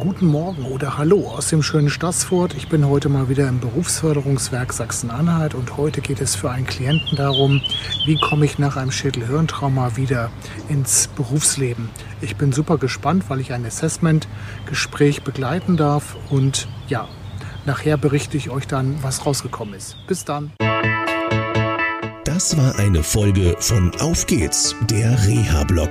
Guten Morgen oder Hallo aus dem schönen Stassfurt. Ich bin heute mal wieder im Berufsförderungswerk Sachsen-Anhalt und heute geht es für einen Klienten darum, wie komme ich nach einem Schädel-Hirntrauma wieder ins Berufsleben. Ich bin super gespannt, weil ich ein Assessment-Gespräch begleiten darf und ja, nachher berichte ich euch dann, was rausgekommen ist. Bis dann. Das war eine Folge von Auf geht's, der Reha-Blog